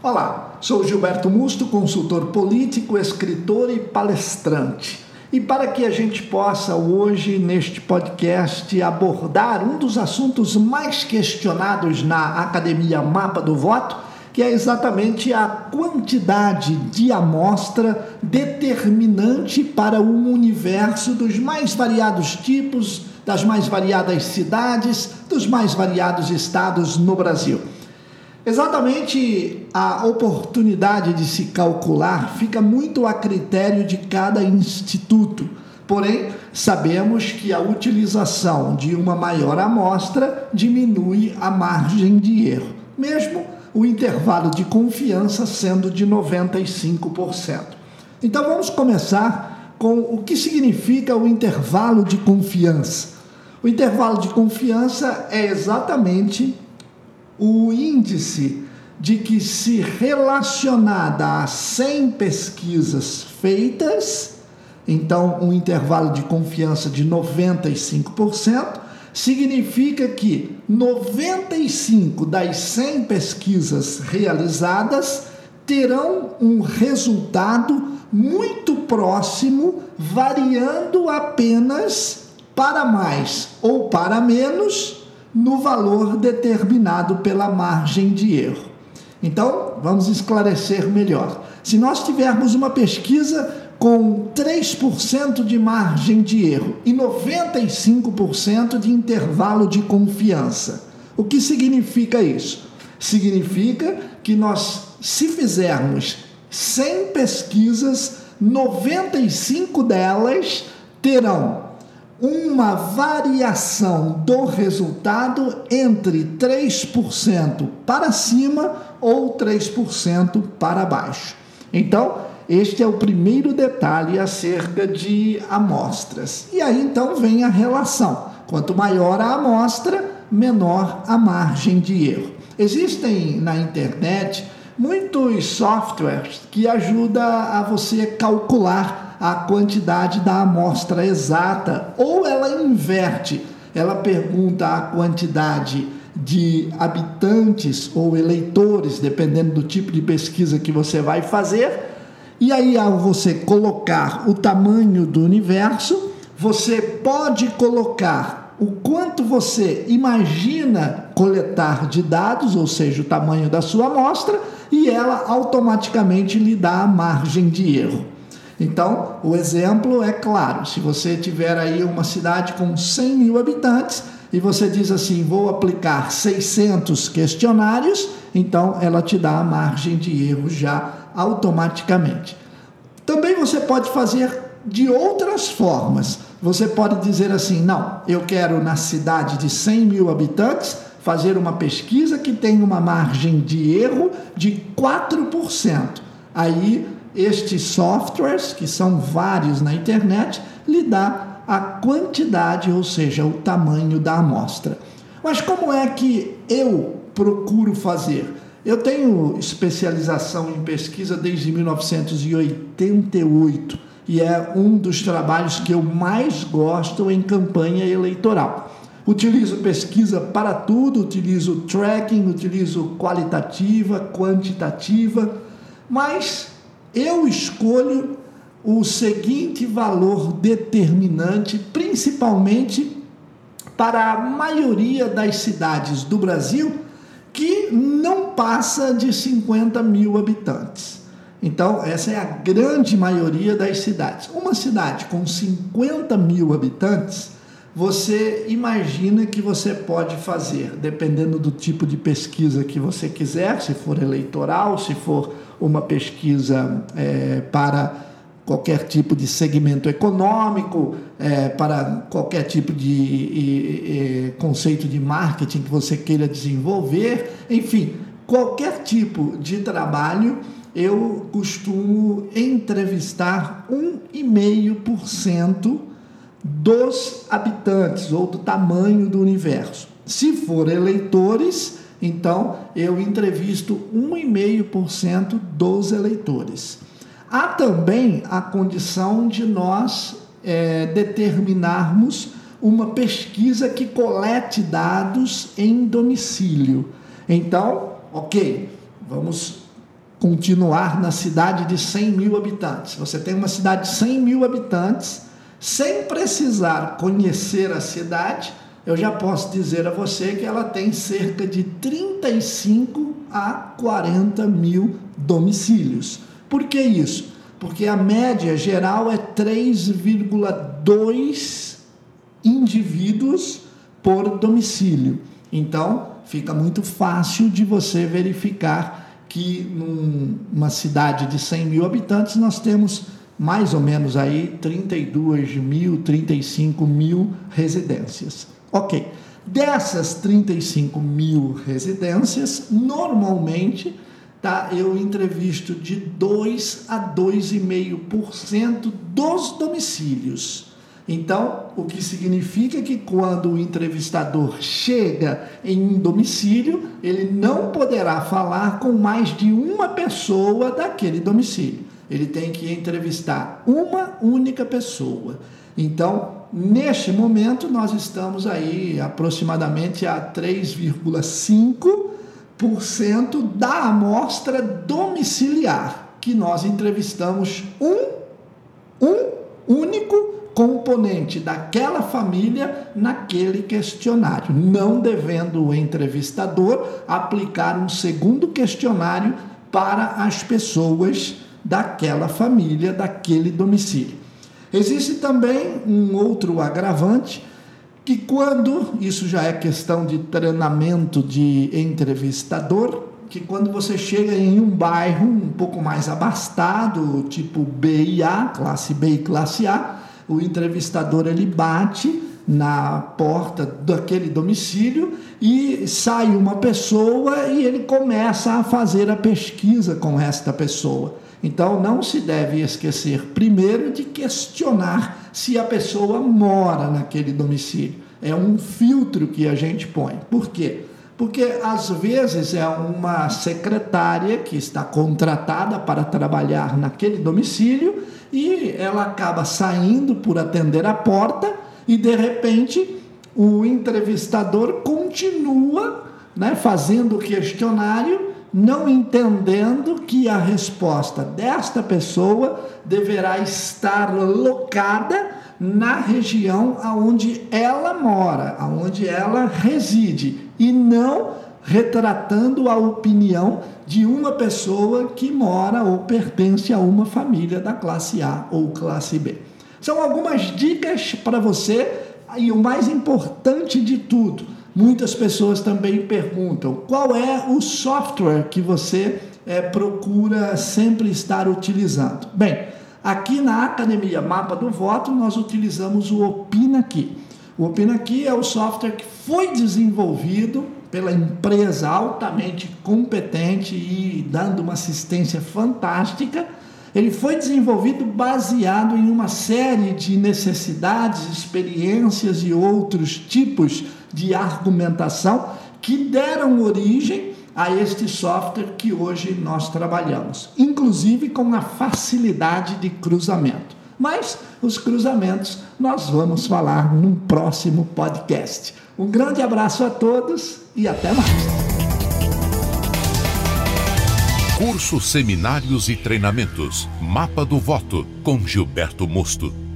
Olá, sou Gilberto Musto, consultor político, escritor e palestrante. E para que a gente possa hoje, neste podcast, abordar um dos assuntos mais questionados na Academia Mapa do Voto, que é exatamente a quantidade de amostra determinante para o universo dos mais variados tipos, das mais variadas cidades, dos mais variados estados no Brasil. Exatamente a oportunidade de se calcular fica muito a critério de cada instituto. Porém, sabemos que a utilização de uma maior amostra diminui a margem de erro, mesmo o intervalo de confiança sendo de 95%. Então vamos começar com o que significa o intervalo de confiança. O intervalo de confiança é exatamente o índice de que, se relacionada a 100 pesquisas feitas, então um intervalo de confiança de 95%, significa que 95 das 100 pesquisas realizadas terão um resultado muito próximo, variando apenas para mais ou para menos no valor determinado pela margem de erro. Então, vamos esclarecer melhor. Se nós tivermos uma pesquisa com 3% de margem de erro e 95% de intervalo de confiança, o que significa isso? Significa que nós, se fizermos 100 pesquisas, 95 delas terão uma variação do resultado entre 3% para cima ou 3% para baixo. Então, este é o primeiro detalhe acerca de amostras. E aí então vem a relação. Quanto maior a amostra, menor a margem de erro. Existem na internet muitos softwares que ajudam a você calcular a quantidade da amostra exata, ou ela inverte, ela pergunta a quantidade de habitantes ou eleitores, dependendo do tipo de pesquisa que você vai fazer, e aí ao você colocar o tamanho do universo, você pode colocar o quanto você imagina coletar de dados, ou seja, o tamanho da sua amostra, e ela automaticamente lhe dá a margem de erro. Então, o exemplo é claro: se você tiver aí uma cidade com 100 mil habitantes e você diz assim, vou aplicar 600 questionários, então ela te dá a margem de erro já automaticamente. Também você pode fazer de outras formas. Você pode dizer assim: não, eu quero na cidade de 100 mil habitantes fazer uma pesquisa que tem uma margem de erro de 4%. Aí estes softwares, que são vários na internet, lhe dá a quantidade, ou seja, o tamanho da amostra. Mas como é que eu procuro fazer? Eu tenho especialização em pesquisa desde 1988 e é um dos trabalhos que eu mais gosto em campanha eleitoral. Utilizo pesquisa para tudo, utilizo tracking, utilizo qualitativa, quantitativa, mas eu escolho o seguinte valor determinante, principalmente para a maioria das cidades do Brasil, que não passa de 50 mil habitantes. Então, essa é a grande maioria das cidades. Uma cidade com 50 mil habitantes, você imagina que você pode fazer, dependendo do tipo de pesquisa que você quiser, se for eleitoral, se for uma pesquisa é, para qualquer tipo de segmento econômico, é, para qualquer tipo de e, e, conceito de marketing que você queira desenvolver, enfim, qualquer tipo de trabalho, eu costumo entrevistar 1,5% dos habitantes ou do tamanho do universo. Se for eleitores, então eu entrevisto 1,5% dos eleitores. Há também a condição de nós é, determinarmos uma pesquisa que colete dados em domicílio. Então, ok, vamos continuar na cidade de 100 mil habitantes. Você tem uma cidade de 100 mil habitantes, sem precisar conhecer a cidade, eu já posso dizer a você que ela tem cerca de 35 a 40 mil domicílios. Por que isso? Porque a média geral é 3,2 indivíduos por domicílio. Então, fica muito fácil de você verificar que numa cidade de 100 mil habitantes nós temos mais ou menos aí 32 mil, 35 mil residências. Ok. Dessas 35 mil residências, normalmente tá, eu entrevisto de 2 a 2,5% dos domicílios. Então, o que significa que quando o entrevistador chega em um domicílio, ele não poderá falar com mais de uma pessoa daquele domicílio. Ele tem que entrevistar uma única pessoa. Então, neste momento, nós estamos aí aproximadamente a 3,5% da amostra domiciliar, que nós entrevistamos um, um único componente daquela família naquele questionário, não devendo o entrevistador aplicar um segundo questionário para as pessoas daquela família, daquele domicílio. Existe também um outro agravante que quando isso já é questão de treinamento de entrevistador, que quando você chega em um bairro um pouco mais abastado, tipo B e A, classe B e classe A, o entrevistador ele bate na porta daquele domicílio e sai uma pessoa e ele começa a fazer a pesquisa com esta pessoa. Então não se deve esquecer primeiro de questionar se a pessoa mora naquele domicílio. É um filtro que a gente põe. Por quê? Porque às vezes é uma secretária que está contratada para trabalhar naquele domicílio e ela acaba saindo por atender a porta e de repente o entrevistador continua né, fazendo o questionário, não entendendo que a resposta desta pessoa deverá estar locada na região aonde ela mora, aonde ela reside e não retratando a opinião de uma pessoa que mora ou pertence a uma família da classe A ou classe B. São algumas dicas para você e o mais importante de tudo, muitas pessoas também perguntam qual é o software que você é, procura sempre estar utilizando. Bem, aqui na Academia Mapa do Voto nós utilizamos o Opina Aqui. O Opina Aqui é o software que foi desenvolvido pela empresa altamente competente e dando uma assistência fantástica. Ele foi desenvolvido baseado em uma série de necessidades, experiências e outros tipos de argumentação que deram origem a este software que hoje nós trabalhamos, inclusive com a facilidade de cruzamento. Mas os cruzamentos nós vamos falar num próximo podcast. Um grande abraço a todos e até mais. Cursos, seminários e treinamentos. Mapa do Voto com Gilberto Mosto.